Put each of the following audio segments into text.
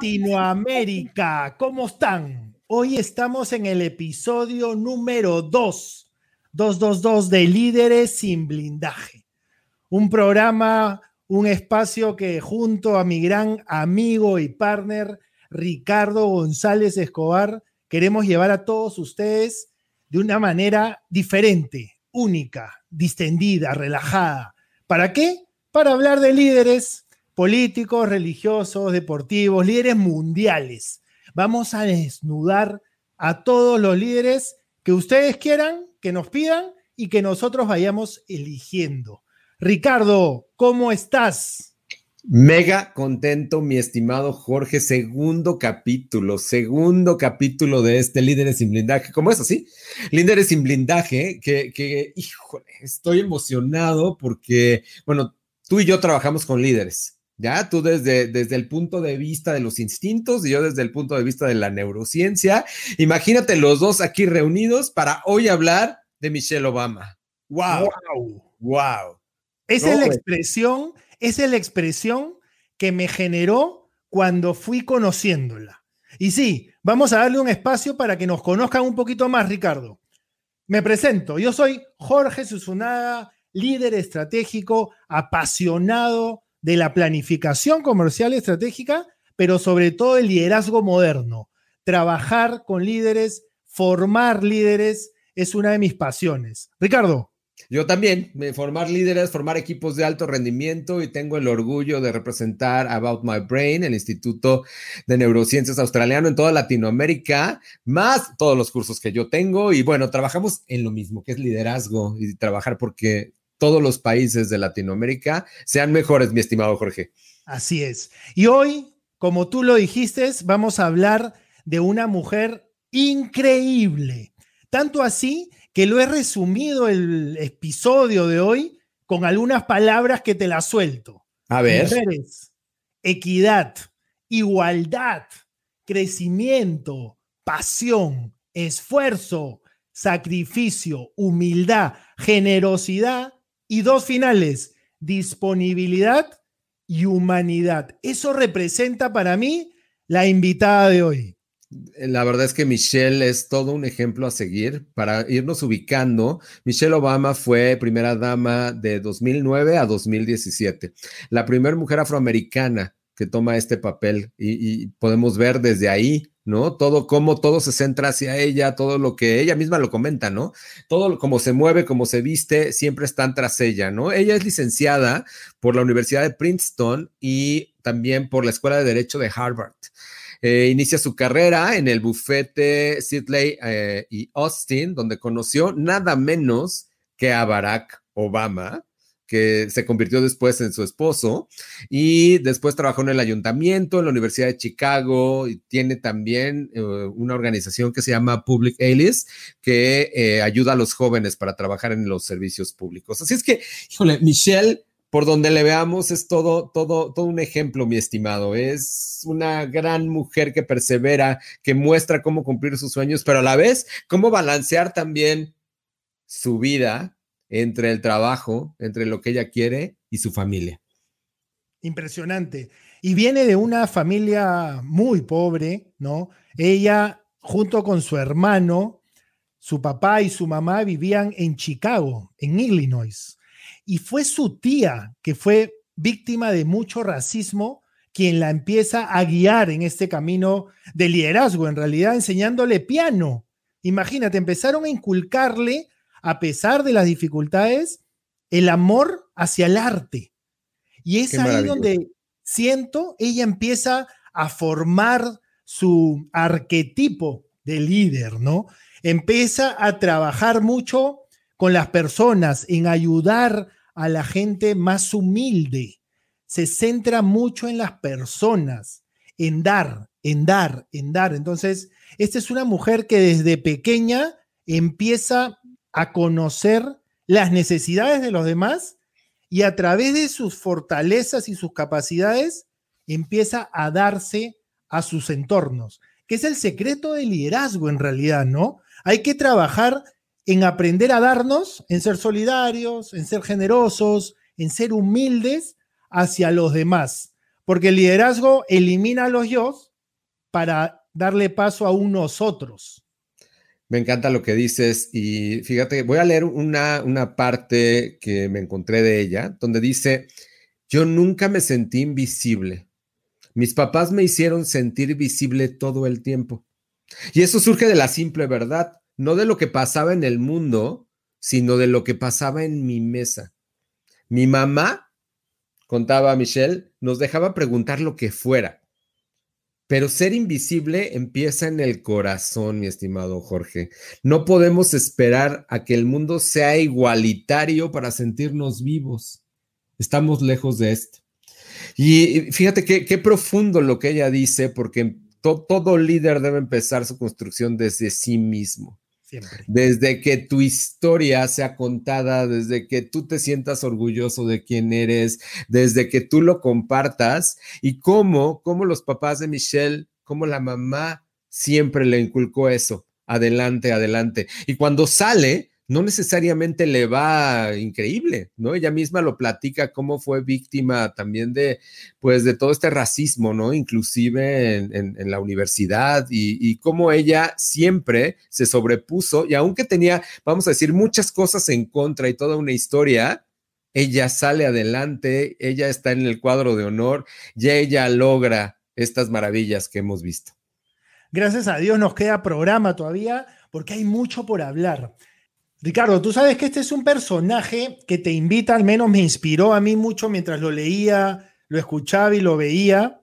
Latinoamérica, ¿cómo están? Hoy estamos en el episodio número 2, 222 de Líderes sin Blindaje. Un programa, un espacio que junto a mi gran amigo y partner Ricardo González Escobar queremos llevar a todos ustedes de una manera diferente, única, distendida, relajada. ¿Para qué? Para hablar de líderes políticos, religiosos, deportivos, líderes mundiales. Vamos a desnudar a todos los líderes que ustedes quieran, que nos pidan y que nosotros vayamos eligiendo. Ricardo, ¿cómo estás? Mega contento, mi estimado Jorge. Segundo capítulo, segundo capítulo de este Líderes sin Blindaje. ¿Cómo es así? Líderes sin Blindaje, que, que, híjole, estoy emocionado porque, bueno, tú y yo trabajamos con líderes. ¿Ya? Tú desde, desde el punto de vista de los instintos y yo desde el punto de vista de la neurociencia. Imagínate los dos aquí reunidos para hoy hablar de Michelle Obama. ¡Wow! ¡Wow! wow. Esa es la expresión, esa es la expresión que me generó cuando fui conociéndola. Y sí, vamos a darle un espacio para que nos conozcan un poquito más, Ricardo. Me presento, yo soy Jorge Susunaga, líder estratégico, apasionado de la planificación comercial estratégica, pero sobre todo el liderazgo moderno. Trabajar con líderes, formar líderes, es una de mis pasiones. Ricardo. Yo también, formar líderes, formar equipos de alto rendimiento y tengo el orgullo de representar About My Brain, el Instituto de Neurociencias Australiano en toda Latinoamérica, más todos los cursos que yo tengo y bueno, trabajamos en lo mismo, que es liderazgo y trabajar porque todos los países de Latinoamérica sean mejores, mi estimado Jorge. Así es. Y hoy, como tú lo dijiste, vamos a hablar de una mujer increíble. Tanto así que lo he resumido el episodio de hoy con algunas palabras que te las suelto. A ver. Mujeres, equidad, igualdad, crecimiento, pasión, esfuerzo, sacrificio, humildad, generosidad y dos finales, disponibilidad y humanidad. Eso representa para mí la invitada de hoy. La verdad es que Michelle es todo un ejemplo a seguir para irnos ubicando. Michelle Obama fue primera dama de 2009 a 2017, la primera mujer afroamericana que toma este papel y, podemos ver desde ahí ¿no? Todo como todo se centra hacia ella, todo lo que ella misma lo comenta, ¿no? Todo como se mueve, como se viste, siempre están tras ella, ¿no? Ella es licenciada por la Universidad de Princeton y también por la Escuela de Derecho de Harvard. Eh, inicia su carrera en el bufete Sidley eh, y Austin, donde conoció nada menos que a Barack Obama, que se convirtió después en su esposo y después trabajó en el ayuntamiento, en la Universidad de Chicago y tiene también eh, una organización que se llama Public Alice que eh, ayuda a los jóvenes para trabajar en los servicios públicos. Así es que, híjole, Michelle, por donde le veamos es todo, todo, todo un ejemplo, mi estimado. Es una gran mujer que persevera, que muestra cómo cumplir sus sueños, pero a la vez cómo balancear también su vida entre el trabajo, entre lo que ella quiere y su familia. Impresionante. Y viene de una familia muy pobre, ¿no? Ella, junto con su hermano, su papá y su mamá vivían en Chicago, en Illinois. Y fue su tía, que fue víctima de mucho racismo, quien la empieza a guiar en este camino de liderazgo, en realidad enseñándole piano. Imagínate, empezaron a inculcarle a pesar de las dificultades, el amor hacia el arte. Y es ahí donde siento, ella empieza a formar su arquetipo de líder, ¿no? Empieza a trabajar mucho con las personas, en ayudar a la gente más humilde. Se centra mucho en las personas, en dar, en dar, en dar. Entonces, esta es una mujer que desde pequeña empieza a conocer las necesidades de los demás y a través de sus fortalezas y sus capacidades empieza a darse a sus entornos, que es el secreto del liderazgo en realidad, ¿no? Hay que trabajar en aprender a darnos, en ser solidarios, en ser generosos, en ser humildes hacia los demás, porque el liderazgo elimina a los yo para darle paso a un nosotros. Me encanta lo que dices y fíjate, voy a leer una, una parte que me encontré de ella, donde dice, yo nunca me sentí invisible. Mis papás me hicieron sentir visible todo el tiempo. Y eso surge de la simple verdad, no de lo que pasaba en el mundo, sino de lo que pasaba en mi mesa. Mi mamá, contaba Michelle, nos dejaba preguntar lo que fuera. Pero ser invisible empieza en el corazón, mi estimado Jorge. No podemos esperar a que el mundo sea igualitario para sentirnos vivos. Estamos lejos de esto. Y fíjate qué, profundo lo que ella dice, porque todo líder debe empezar su construcción desde sí mismo. Desde que tu historia sea contada, desde que tú te sientas orgulloso de quién eres, desde que tú lo compartas y cómo, cómo los papás de Michelle, cómo la mamá siempre le inculcó eso. Adelante, adelante. Y cuando sale, no necesariamente le va increíble, ¿no? Ella misma lo platica cómo fue víctima también de, pues, de todo este racismo, ¿no? Inclusive en, la universidad y, y, cómo ella siempre se sobrepuso y aunque tenía, vamos a decir, muchas cosas en contra y toda una historia, ella sale adelante, ella está en el cuadro de honor, y ella logra estas maravillas que hemos visto. Gracias a Dios nos queda programa todavía porque hay mucho por hablar. Ricardo, tú sabes que este es un personaje que te invita, al menos me inspiró a mí mucho mientras lo leía, lo escuchaba y lo veía,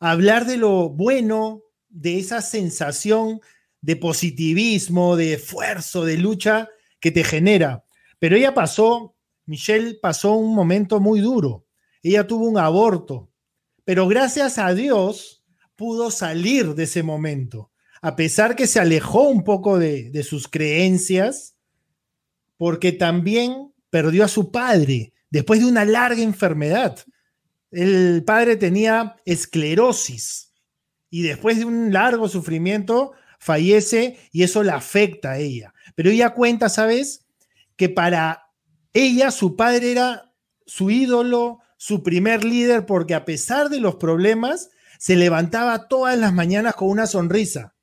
a hablar de lo bueno, de esa sensación de positivismo, de esfuerzo, de lucha que te genera. Pero ella pasó, Michelle pasó un momento muy duro. Ella tuvo un aborto, pero gracias a Dios pudo salir de ese momento, a pesar que se alejó un poco de, de sus creencias porque también perdió a su padre después de una larga enfermedad. El padre tenía esclerosis y después de un largo sufrimiento fallece y eso la afecta a ella. Pero ella cuenta, ¿sabes? Que para ella su padre era su ídolo, su primer líder, porque a pesar de los problemas, se levantaba todas las mañanas con una sonrisa,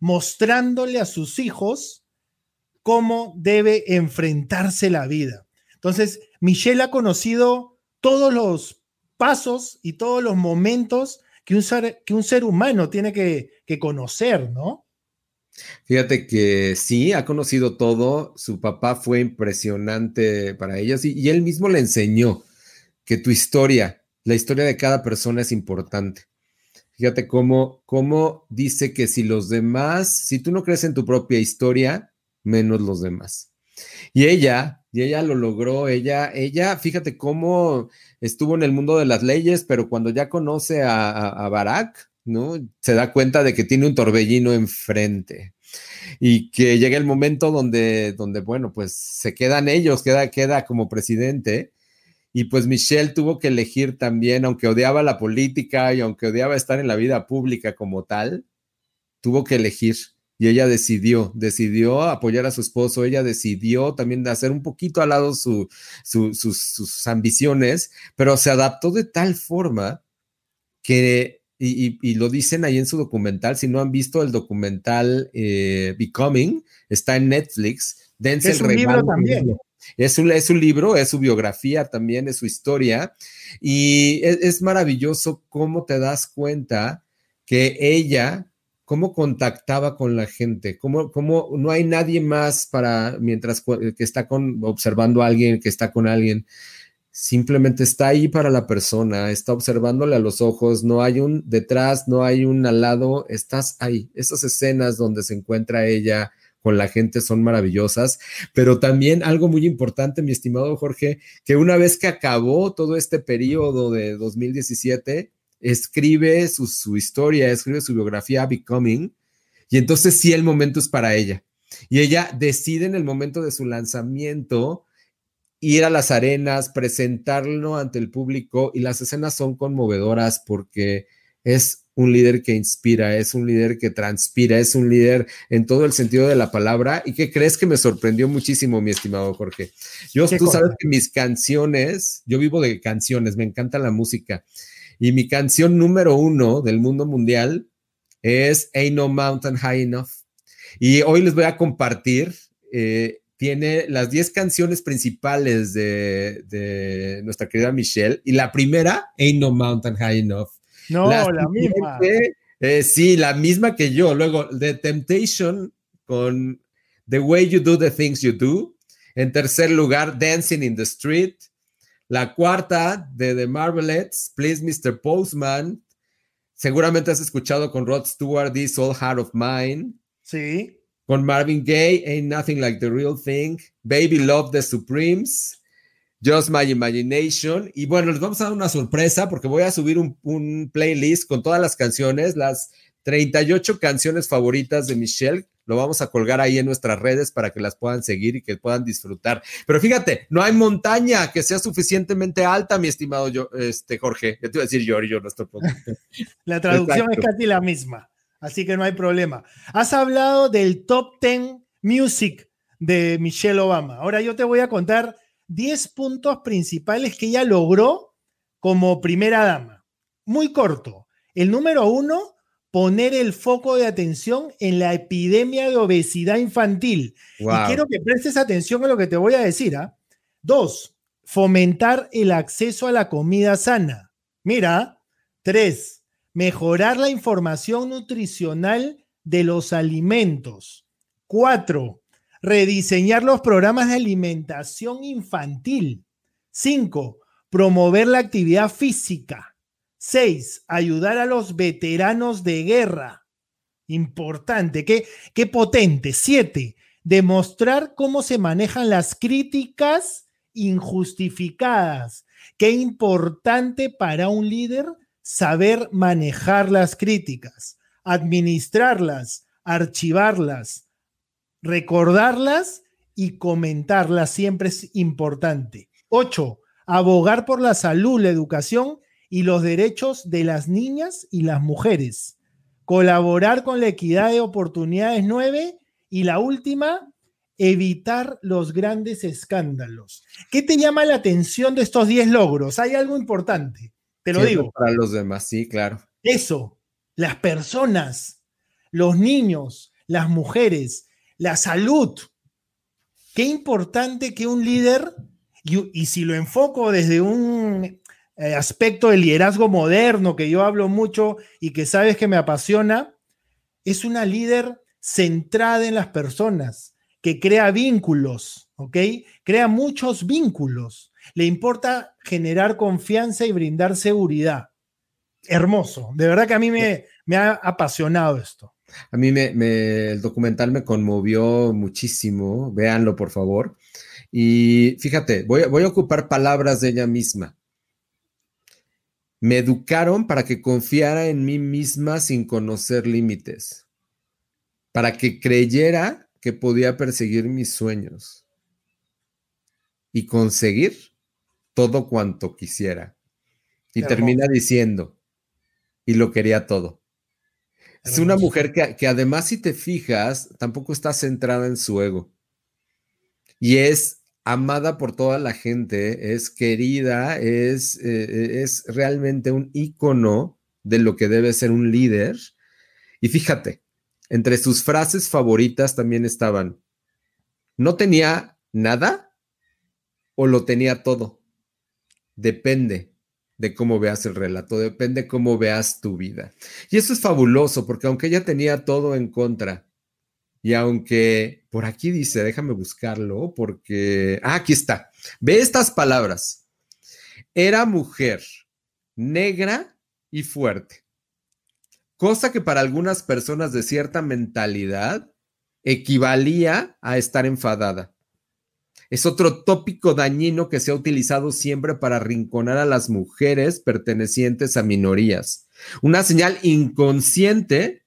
mostrándole a sus hijos cómo debe enfrentarse la vida. Entonces, Michelle ha conocido todos los pasos y todos los momentos que un ser, que un ser humano tiene que, conocer, ¿no? Fíjate que sí, ha conocido todo. Su papá fue impresionante para ellos y, y, él mismo le enseñó que tu historia, la historia de cada persona es importante. Fíjate cómo, cómo dice que si los demás, si tú no crees en tu propia historia, menos los demás. Y ella, y ella lo logró, ella, ella, fíjate cómo estuvo en el mundo de las leyes, pero cuando ya conoce a, a, Barack, ¿no? Se da cuenta de que tiene un torbellino enfrente y que llega el momento donde, donde bueno, pues se quedan ellos, queda, queda como presidente. Y pues Michelle tuvo que elegir también, aunque odiaba la política y aunque odiaba estar en la vida pública como tal, tuvo que elegir y ella decidió, decidió apoyar a su esposo, ella decidió también hacer un poquito al lado sus, sus, ambiciones, pero se adaptó de tal forma que, y, lo dicen ahí en su documental, si no han visto el documental eh, Becoming, está en Netflix, dense es el Libro también. Es un, es un, libro, es su biografía también, es su historia, y es, es maravilloso cómo te das cuenta que ella cómo contactaba con la gente, cómo, cómo no hay nadie más para, mientras que está con, observando a alguien, que está con alguien, simplemente está ahí para la persona, está observándole a los ojos, no hay un detrás, no hay un al lado, estás ahí. Esas escenas donde se encuentra ella con la gente son maravillosas, pero también algo muy importante, mi estimado Jorge, que una vez que acabó todo este periodo de 2017, escribe su, historia, escribe su biografía Becoming, y entonces sí el momento es para ella. Y ella decide en el momento de su lanzamiento ir a las arenas, presentarlo ante el público y las escenas son conmovedoras porque es un líder que inspira, es un líder que transpira, es un líder en todo el sentido de la palabra. ¿Y qué crees que me sorprendió muchísimo, mi estimado Jorge? Yo, tú sabes que mis canciones, yo vivo de canciones, me encanta la música. Y mi canción número uno del mundo mundial es Ain't No Mountain High Enough. Y hoy les voy a compartir, eh, tiene las 10 canciones principales de, nuestra querida Michelle, y la primera, Ain't No Mountain High Enough. No, la, misma. Eh, sí, la misma que yo. Luego, The Temptation con The Way You Do the Things You Do. En tercer lugar, Dancing in the Street. La cuarta de The Marvelettes, Please Mr. Postman. Seguramente has escuchado con Rod Stewart, This All Heart of Mine. Sí. Con Marvin Gaye, Ain't Nothing Like the Real Thing. Baby Love the Supremes. Just My Imagination. Y bueno, les vamos a dar una sorpresa porque voy a subir un, un playlist con todas las canciones, las 38 canciones favoritas de Michelle lo vamos a colgar ahí en nuestras redes para que las puedan seguir y que puedan disfrutar. Pero fíjate, no hay montaña que sea suficientemente alta, mi estimado yo, este, Jorge. Yo te iba a decir yo, nuestro productor. La traducción es casi la misma, así que no hay problema. Has hablado del top 10 music de Michelle Obama. Ahora yo te voy a contar 10 puntos principales que ella logró como primera dama. Muy corto. El número uno, poner el foco de atención en la epidemia de obesidad infantil. Y quiero que prestes atención a lo que te voy a decir. ¿ah? Dos, fomentar el acceso a la comida sana. Mira. Tres, mejorar la información nutricional de los alimentos. Cuatro, rediseñar los programas de alimentación infantil. Cinco, promover la actividad física. Seis, ayudar a los veteranos de guerra. Importante, qué, qué potente. Siete, demostrar cómo se manejan las críticas injustificadas. Qué importante para un líder saber manejar las críticas, administrarlas, archivarlas, recordarlas y comentarlas siempre es importante. Ocho, abogar por la salud, la educación y los derechos de las niñas y las mujeres. Colaborar con la equidad de oportunidades nueve y la última, evitar los grandes escándalos. ¿Qué te llama la atención de estos 10 logros? Hay algo importante, te lo digo. Para los demás, sí, claro. Eso, las personas, los niños, las mujeres, la salud. Qué importante que un líder, y, y si lo enfoco desde un eh, aspecto del liderazgo moderno que yo hablo mucho y que sabes que me apasiona, es una líder centrada en las personas, que crea vínculos, ¿ok? Crea muchos vínculos. Le importa generar confianza y brindar seguridad. Hermoso. De verdad que a mí me, me ha apasionado esto. A mí me, el documental me conmovió muchísimo. Véanlo, por favor. Y fíjate, voy, voy a ocupar palabras de ella misma. Me educaron para que confiara en mí misma sin conocer límites, para que creyera que podía perseguir mis sueños y conseguir todo cuanto quisiera. Y termina diciendo, y lo quería todo. Es una mujer que, que, además, si te fijas, tampoco está centrada en su ego. Y es amada por toda la gente, es querida, es, eh, es realmente un ícono de lo que debe ser un líder. Y fíjate, entre sus frases favoritas también estaban, no tenía nada o lo tenía todo. Depende de cómo veas el relato, depende cómo veas tu vida. Y eso es fabuloso, porque aunque ella tenía todo en contra, y aunque por aquí dice, déjame buscarlo, porque, ah, aquí está. Ve estas palabras. Era mujer, negra y fuerte. Cosa que para algunas personas de cierta mentalidad equivalía a estar enfadada. Es otro tópico dañino que se ha utilizado siempre para arrinconar a las mujeres pertenecientes a minorías. Una señal inconsciente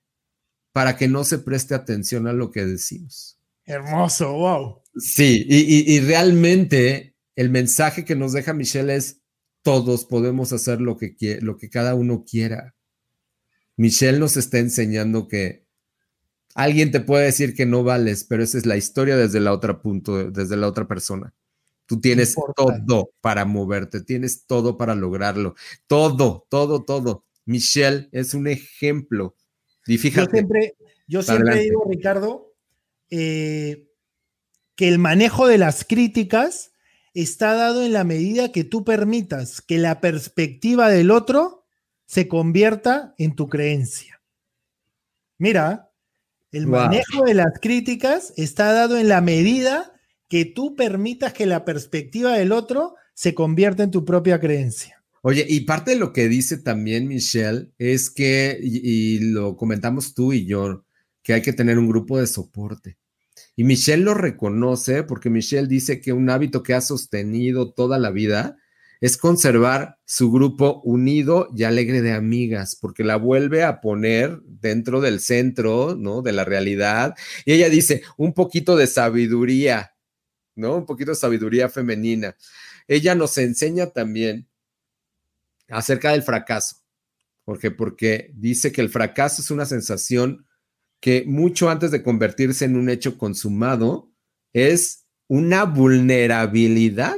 para que no se preste atención a lo que decimos. Hermoso, wow. Sí, y, realmente el mensaje que nos deja Michelle es, todos podemos hacer lo que, lo que cada uno quiera. Michelle nos está enseñando que alguien te puede decir que no vales, pero esa es la historia desde la otra punto, desde la otra persona. Tú tienes todo para moverte, tienes todo para lograrlo, todo, todo, todo. Michelle es un ejemplo Y fíjate. Yo siempre, yo siempre digo, Ricardo, eh, que el manejo de las críticas está dado en la medida que tú permitas que la perspectiva del otro se convierta en tu creencia. Mira, el manejo de las críticas está dado en la medida que tú permitas que la perspectiva del otro se convierta en tu propia creencia. Oye, y parte de lo que dice también Michelle es que, y, lo comentamos tú y yo, que hay que tener un grupo de soporte. Y Michelle lo reconoce porque Michelle dice que un hábito que ha sostenido toda la vida es conservar su grupo unido y alegre de amigas, porque la vuelve a poner dentro del centro, ¿no? De la realidad. Y ella dice, un poquito de sabiduría, ¿no? Un poquito de sabiduría femenina. Ella nos enseña también acerca del fracaso, porque dice que el fracaso es una sensación que mucho antes de convertirse en un hecho consumado es una vulnerabilidad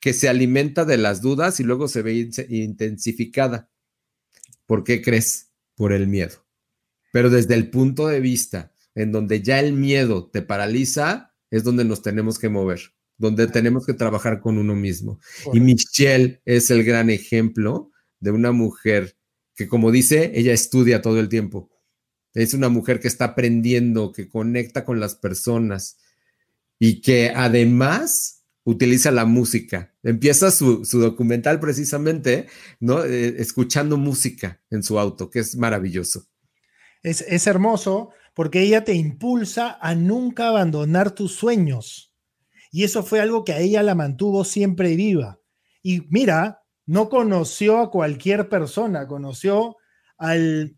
que se alimenta de las dudas y luego se ve intensificada. ¿Por qué crees? Por el miedo. Pero desde el punto de vista en donde ya el miedo te paraliza, es donde nos tenemos que mover, donde tenemos que trabajar con uno mismo. Y Michelle es el gran ejemplo de una mujer que, como dice, ella estudia todo el tiempo es una mujer que está aprendiendo, que conecta con las personas y que además utiliza la música. Empieza su, documental precisamente, ¿no? Eh, escuchando música en su auto, que es maravilloso. Es, es hermoso porque ella te impulsa a nunca abandonar tus sueños. Y eso fue algo que a ella la mantuvo siempre viva. Y mira, no conoció a cualquier persona, conoció al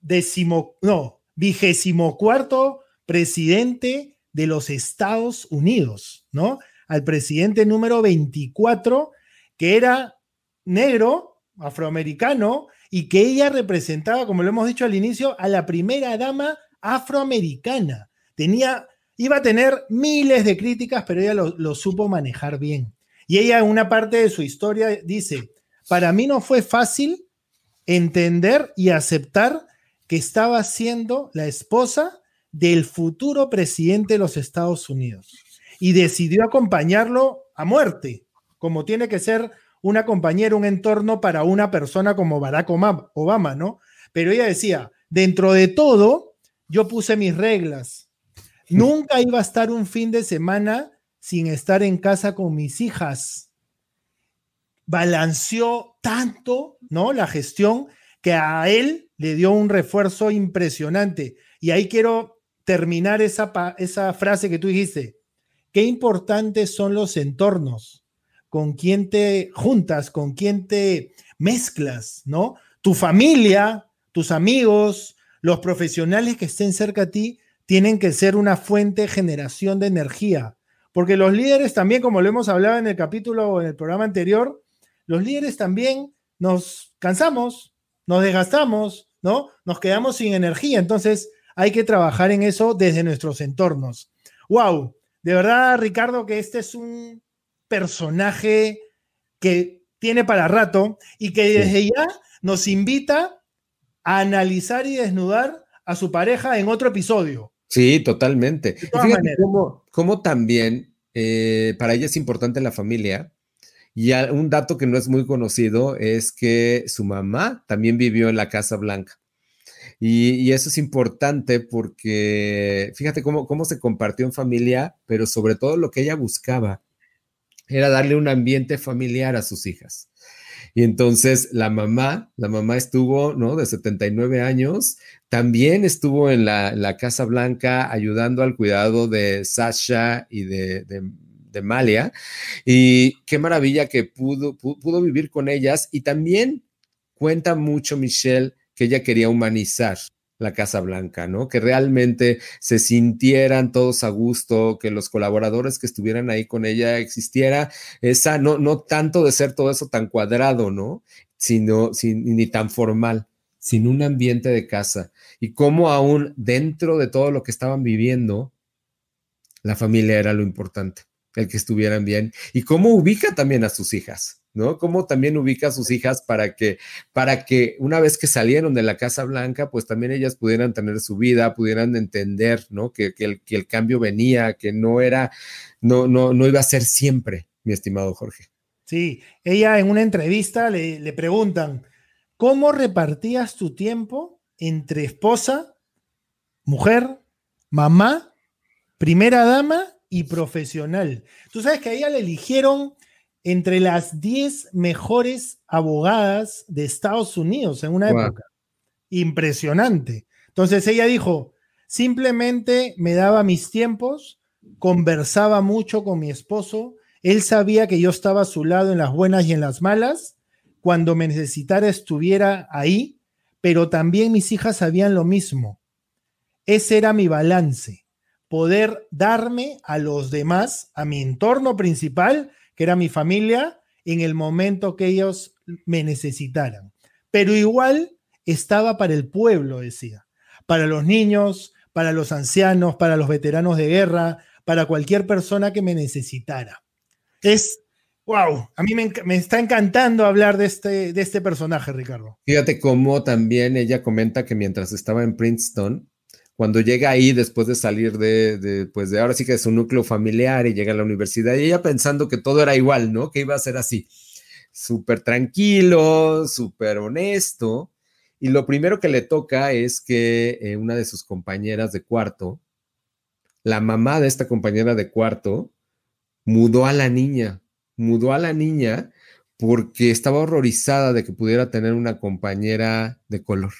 decimo, no, vigésimo cuarto presidente de los Estados Unidos, ¿no? Al presidente número 24, que era negro, afroamericano, y que ella representaba, como lo hemos dicho al inicio, a la primera dama afroamericana. Tenía, iba a tener miles de críticas, pero ella lo, supo manejar bien. Y ella en una parte de su historia dice, para mí no fue fácil entender y aceptar que estaba siendo la esposa del futuro presidente de los Estados Unidos y decidió acompañarlo a muerte, como tiene que ser una compañera, un entorno para una persona como Barack Obama, ¿no? Pero ella decía, dentro de todo, yo puse mis reglas. Nunca iba a estar un fin de semana sin estar en casa con mis hijas. Balanceó tanto, ¿no? La gestión que a él le dio un refuerzo impresionante. Y ahí quiero terminar esa, esa frase que tú dijiste. Qué importantes son los entornos, con quién te juntas, con quién te mezclas, ¿no? Tu familia, tus amigos, los profesionales que estén cerca a ti, tienen que ser una fuente de generación de energía. Porque los líderes también, como lo hemos hablado en el capítulo o en el programa anterior, los líderes también nos cansamos, nos desgastamos, ¿no? Nos quedamos sin energía. Entonces, hay que trabajar en eso desde nuestros entornos. ¡Wow! De verdad, Ricardo, que este es un personaje que tiene para rato y que desde ya nos invita a analizar y desnudar a su pareja en otro episodio. Sí, totalmente. Fíjate cómo, también eh, para ella es importante la familia y un dato que no es muy conocido es que su mamá también vivió en la Casa Blanca. Y, eso es importante porque fíjate cómo, cómo se compartió en familia, pero sobre todo lo que ella buscaba era darle un ambiente familiar a sus hijas. Y entonces la mamá, la mamá estuvo, ¿no? De 79 años, también estuvo en la, Casa Blanca ayudando al cuidado de Sasha y de, de Malia. Y qué maravilla que pudo, pudo vivir con ellas. Y también cuenta mucho Michelle que ella quería humanizar la Casa Blanca, ¿no? Que realmente se sintieran todos a gusto, que los colaboradores que estuvieran ahí con ella existiera esa, no, no tanto de ser todo eso tan cuadrado, ¿no? Sino, sin, ni tan formal, sin un ambiente de casa. Y cómo aún dentro de todo lo que estaban viviendo, la familia era lo importante el que estuvieran bien y cómo ubica también a sus hijas. ¿no? Cómo también ubica a sus hijas para que, para que una vez que salieron de la Casa Blanca, pues también ellas pudieran tener su vida, pudieran entender, ¿no? Que, que, el, que el, cambio venía, que no era, no, no, no iba a ser siempre, mi estimado Jorge. Sí, ella en una entrevista le, le preguntan, ¿cómo repartías tu tiempo entre esposa, mujer, mamá, primera dama y profesional? Tú sabes que a ella le eligieron entre las 10 mejores abogadas de Estados Unidos en una época. Impresionante. Entonces ella dijo, simplemente me daba mis tiempos, conversaba mucho con mi esposo, él sabía que yo estaba a su lado en las buenas y en las malas, cuando me necesitara estuviera ahí, pero también mis hijas sabían lo mismo. Ese era mi balance, poder darme a los demás, a mi entorno principal, que era mi familia, en el momento que ellos me necesitaran. Pero igual estaba para el pueblo, decía, para los niños, para los ancianos, para los veteranos de guerra, para cualquier persona que me necesitara. Es, wow, a mí me, está encantando hablar de este, de este personaje, Ricardo. Fíjate cómo también ella comenta que mientras estaba en Princeton, cuando llega ahí después de salir de, pues de ahora sí que es su núcleo familiar y llega a la universidad y ella pensando que todo era igual, ¿no? Que iba a ser así, súper tranquilo, súper honesto. Y lo primero que le toca es que eh, una de sus compañeras de cuarto, la mamá de esta compañera de cuarto, mudó a la niña, mudó a la niña porque estaba horrorizada de que pudiera tener una compañera de color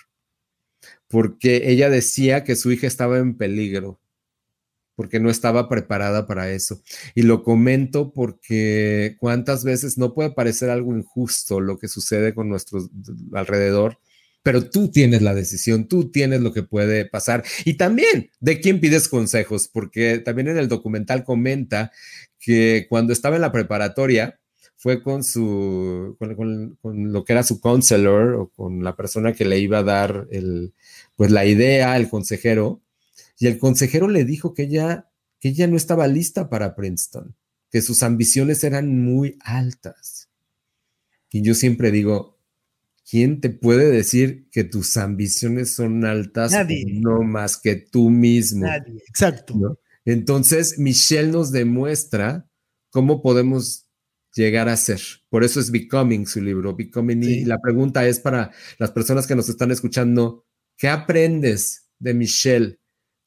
porque ella decía que su hija estaba en peligro, porque no estaba preparada para eso. Y lo comento porque cuántas veces no puede parecer algo injusto lo que sucede con nuestro alrededor, pero tú tienes la decisión, tú tienes lo que puede pasar. Y también de quién pides consejos, porque también en el documental comenta que cuando estaba en la preparatoria, fue con su, con, con, lo que era su counselor o con la persona que le iba a dar el, pues la idea, el consejero, y el consejero le dijo que ella, que ella no estaba lista para Princeton, que sus ambiciones eran muy altas. Y yo siempre digo, ¿quién te puede decir que tus ambiciones son altas? Nadie. No más que tú mismo. Nadie, exacto. ¿no? Entonces, Michelle nos demuestra cómo podemos llegar a ser. Por eso es Becoming su libro, Becoming. Sí. Y la pregunta es para las personas que nos están escuchando, ¿Qué aprendes de Michelle?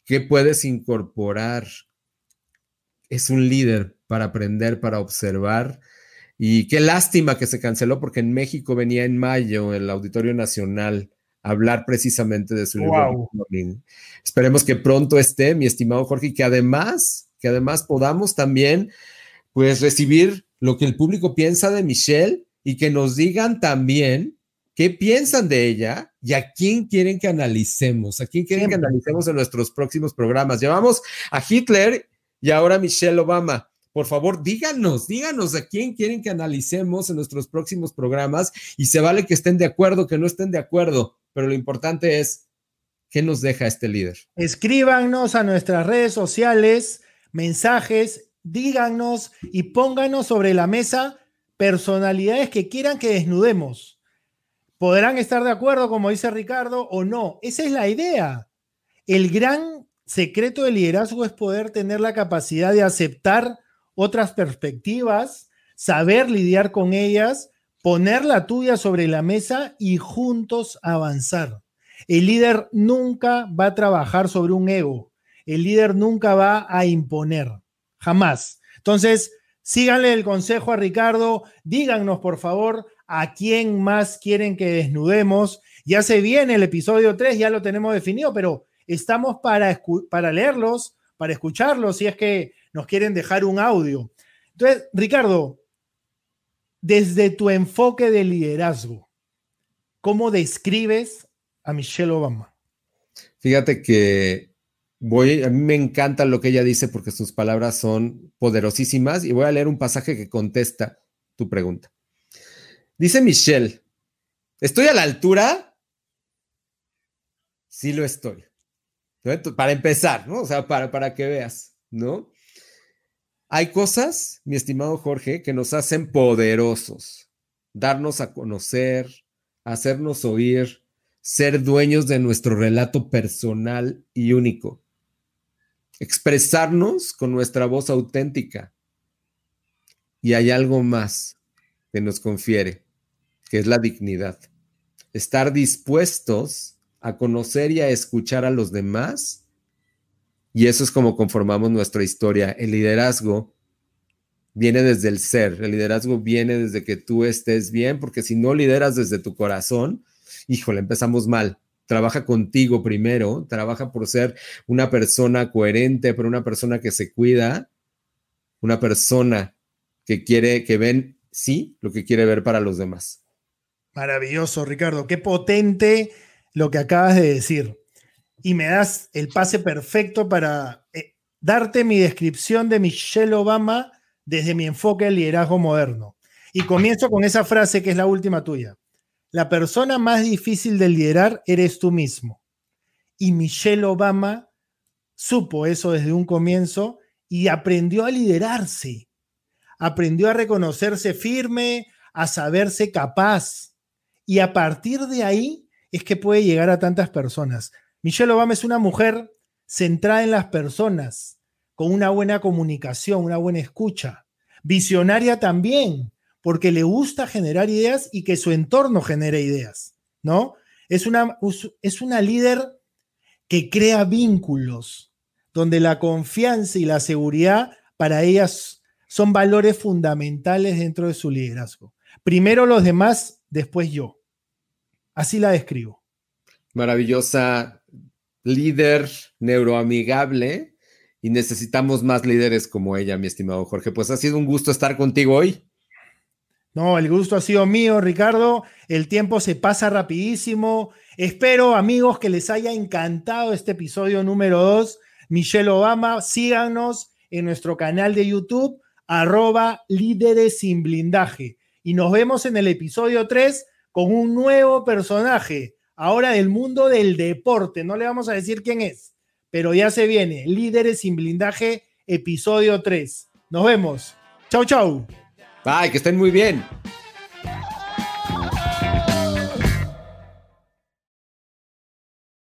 ¿Qué puedes incorporar? Es un líder para aprender, para observar. Y qué lástima que se canceló porque en México venía en mayo el Auditorio Nacional a hablar precisamente de su wow. libro. Esperemos que pronto esté, mi estimado Jorge, y que además, que además podamos también pues recibir lo que el público piensa de Michelle y que nos digan también qué piensan de ella y a quién quieren que analicemos, a quién quieren Siempre. que analicemos en nuestros próximos programas. Llevamos a Hitler y ahora a Michelle Obama. Por favor, díganos, díganos a quién quieren que analicemos en nuestros próximos programas y se vale que estén de acuerdo, que no estén de acuerdo, pero lo importante es qué nos deja este líder. Escríbanos a nuestras redes sociales, mensajes, díganos y pónganos sobre la mesa personalidades que quieran que desnudemos Podrán estar de acuerdo, como dice Ricardo, o no. Esa es la idea. El gran secreto del liderazgo es poder tener la capacidad de aceptar otras perspectivas, saber lidiar con ellas, poner la tuya sobre la mesa y juntos avanzar. El líder nunca va a trabajar sobre un ego. El líder nunca va a imponer. Jamás. Entonces, síganle el consejo a Ricardo. Díganos, por favor, a quién más quieren que desnudemos. Ya se viene el episodio 3, ya lo tenemos definido, pero estamos para, para leerlos, para escucharlos, si es que nos quieren dejar un audio. Entonces, Ricardo, desde tu enfoque de liderazgo, ¿cómo describes a Michelle Obama? Fíjate que voy, a mí me encanta lo que ella dice porque sus palabras son poderosísimas y voy a leer un pasaje que contesta tu pregunta. Dice Michelle, ¿estoy a la altura? Sí lo estoy. Para empezar, ¿no? O sea, para, para que veas, ¿no? Hay cosas, mi estimado Jorge, que nos hacen poderosos, darnos a conocer, hacernos oír, ser dueños de nuestro relato personal y único, expresarnos con nuestra voz auténtica. Y hay algo más que nos confiere, que es la dignidad. Estar dispuestos a conocer y a escuchar a los demás. Y eso es como conformamos nuestra historia. El liderazgo viene desde el ser, el liderazgo viene desde que tú estés bien, porque si no lideras desde tu corazón, híjole, empezamos mal. Trabaja contigo primero, trabaja por ser una persona coherente, pero una persona que se cuida, una persona que quiere, que ven, sí, lo que quiere ver para los demás. Maravilloso, Ricardo. Qué potente lo que acabas de decir. Y me das el pase perfecto para eh, darte mi descripción de Michelle Obama desde mi enfoque del liderazgo moderno. Y comienzo con esa frase que es la última tuya. La persona más difícil de liderar eres tú mismo. Y Michelle Obama supo eso desde un comienzo y aprendió a liderarse. Aprendió a reconocerse firme, a saberse capaz. Y a partir de ahí es que puede llegar a tantas personas. Michelle Obama es una mujer centrada en las personas, con una buena comunicación, una buena escucha. Visionaria también, porque le gusta generar ideas y que su entorno genere ideas, ¿no? Es una, es una líder que crea vínculos, donde la confianza y la seguridad para ellas son valores fundamentales dentro de su liderazgo. Primero los demás, después yo. Así la describo. Maravillosa líder neuroamigable y necesitamos más líderes como ella, mi estimado Jorge. Pues ha sido un gusto estar contigo hoy. No, el gusto ha sido mío, Ricardo. El tiempo se pasa rapidísimo. Espero, amigos, que les haya encantado este episodio número 2. Michelle Obama, síganos en nuestro canal de YouTube, arroba líderes sin blindaje. Y nos vemos en el episodio 3 con un nuevo personaje, ahora del mundo del deporte. No le vamos a decir quién es, pero ya se viene. Líderes sin blindaje, episodio 3. Nos vemos. Chau, chau. Bye, que estén muy bien.